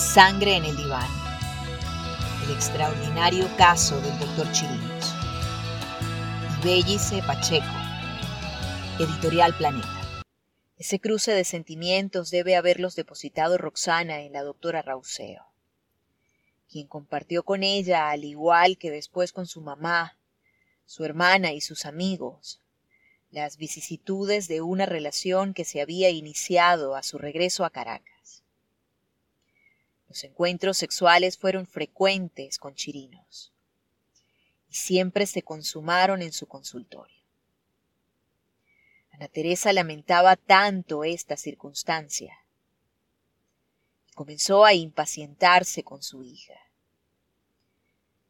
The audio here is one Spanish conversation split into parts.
Sangre en el diván. El extraordinario caso del doctor Chirinos. Ibellice Pacheco. Editorial Planeta. Ese cruce de sentimientos debe haberlos depositado Roxana en la doctora Rauseo, quien compartió con ella, al igual que después con su mamá, su hermana y sus amigos, las vicisitudes de una relación que se había iniciado a su regreso a Caracas. Los encuentros sexuales fueron frecuentes con Chirinos y siempre se consumaron en su consultorio. Ana Teresa lamentaba tanto esta circunstancia y comenzó a impacientarse con su hija.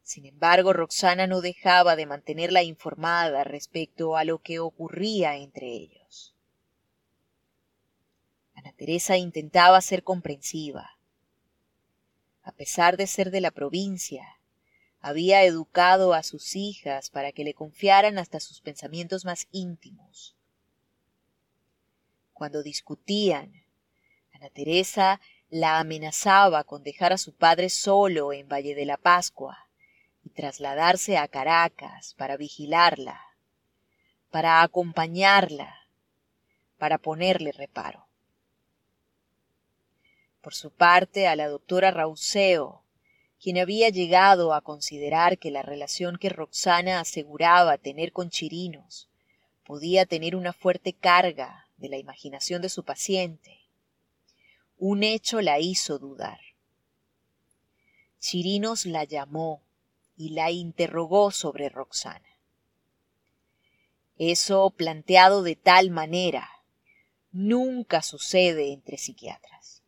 Sin embargo, Roxana no dejaba de mantenerla informada respecto a lo que ocurría entre ellos. Ana Teresa intentaba ser comprensiva. Pesar de ser de la provincia, había educado a sus hijas para que le confiaran hasta sus pensamientos más íntimos. Cuando discutían, Ana Teresa la amenazaba con dejar a su padre solo en Valle de la Pascua y trasladarse a Caracas para vigilarla, para acompañarla, para ponerle reparo. Por su parte, a la doctora Rauseo, quien había llegado a considerar que la relación que Roxana aseguraba tener con Chirinos podía tener una fuerte carga de la imaginación de su paciente, un hecho la hizo dudar. Chirinos la llamó y la interrogó sobre Roxana. Eso planteado de tal manera nunca sucede entre psiquiatras.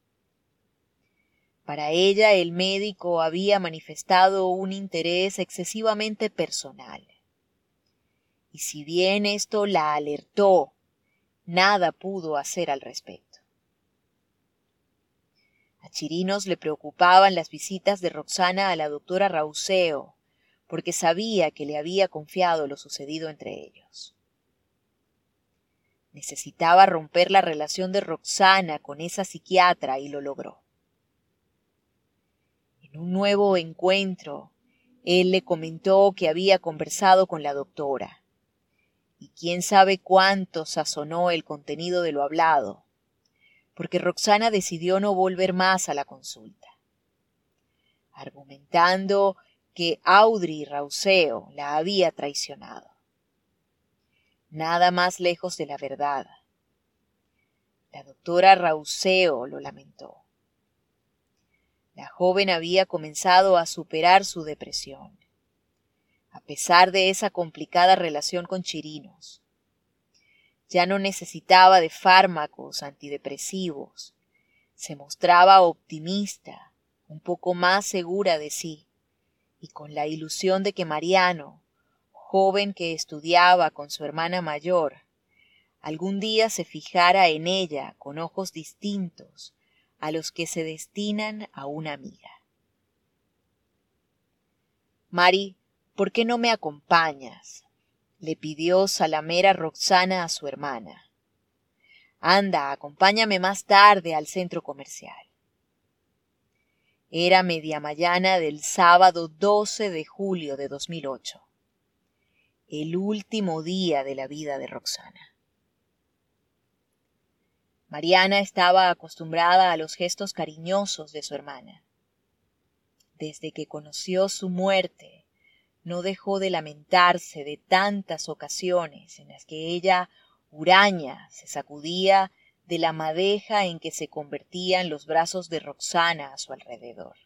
Para ella el médico había manifestado un interés excesivamente personal. Y si bien esto la alertó, nada pudo hacer al respecto. A Chirinos le preocupaban las visitas de Roxana a la doctora Rauseo, porque sabía que le había confiado lo sucedido entre ellos. Necesitaba romper la relación de Roxana con esa psiquiatra y lo logró. En un nuevo encuentro, él le comentó que había conversado con la doctora, y quién sabe cuánto sazonó el contenido de lo hablado, porque Roxana decidió no volver más a la consulta, argumentando que Audrey Rauseo la había traicionado. Nada más lejos de la verdad. La doctora Rauseo lo lamentó. La joven había comenzado a superar su depresión, a pesar de esa complicada relación con Chirinos. Ya no necesitaba de fármacos antidepresivos. Se mostraba optimista, un poco más segura de sí y con la ilusión de que Mariano, joven que estudiaba con su hermana mayor, algún día se fijara en ella con ojos distintos a los que se destinan a una amiga. Mari, ¿por qué no me acompañas? le pidió Salamera Roxana a su hermana. Anda, acompáñame más tarde al centro comercial. Era media mañana del sábado 12 de julio de 2008, el último día de la vida de Roxana. Mariana estaba acostumbrada a los gestos cariñosos de su hermana. Desde que conoció su muerte, no dejó de lamentarse de tantas ocasiones en las que ella, huraña, se sacudía de la madeja en que se convertían los brazos de Roxana a su alrededor.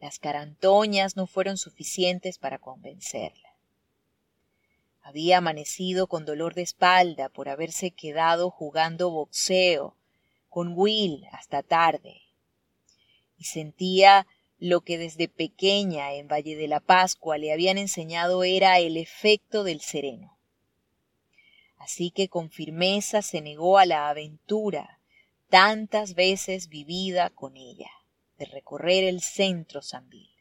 Las carantoñas no fueron suficientes para convencerla. Había amanecido con dolor de espalda por haberse quedado jugando boxeo con Will hasta tarde, y sentía lo que desde pequeña en Valle de la Pascua le habían enseñado era el efecto del sereno así que con firmeza se negó a la aventura tantas veces vivida con ella, de recorrer el centro Sambil.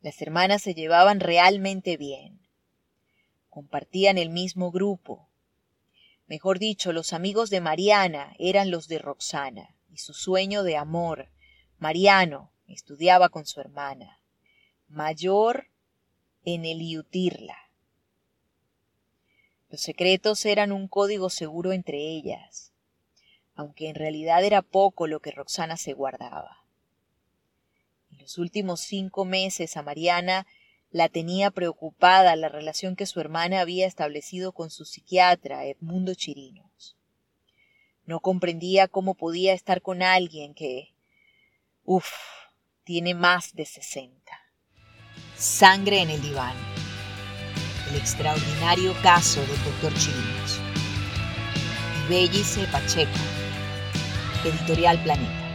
Las hermanas se llevaban realmente bien, compartían el mismo grupo, Mejor dicho, los amigos de Mariana eran los de Roxana, y su sueño de amor, Mariano, estudiaba con su hermana, mayor en el Iutirla. Los secretos eran un código seguro entre ellas, aunque en realidad era poco lo que Roxana se guardaba. Los últimos cinco meses a Mariana la tenía preocupada la relación que su hermana había establecido con su psiquiatra, Edmundo Chirinos. No comprendía cómo podía estar con alguien que, uff, tiene más de sesenta. Sangre en el diván. El extraordinario caso del doctor Chirinos. Bellice Pacheco. Editorial Planeta.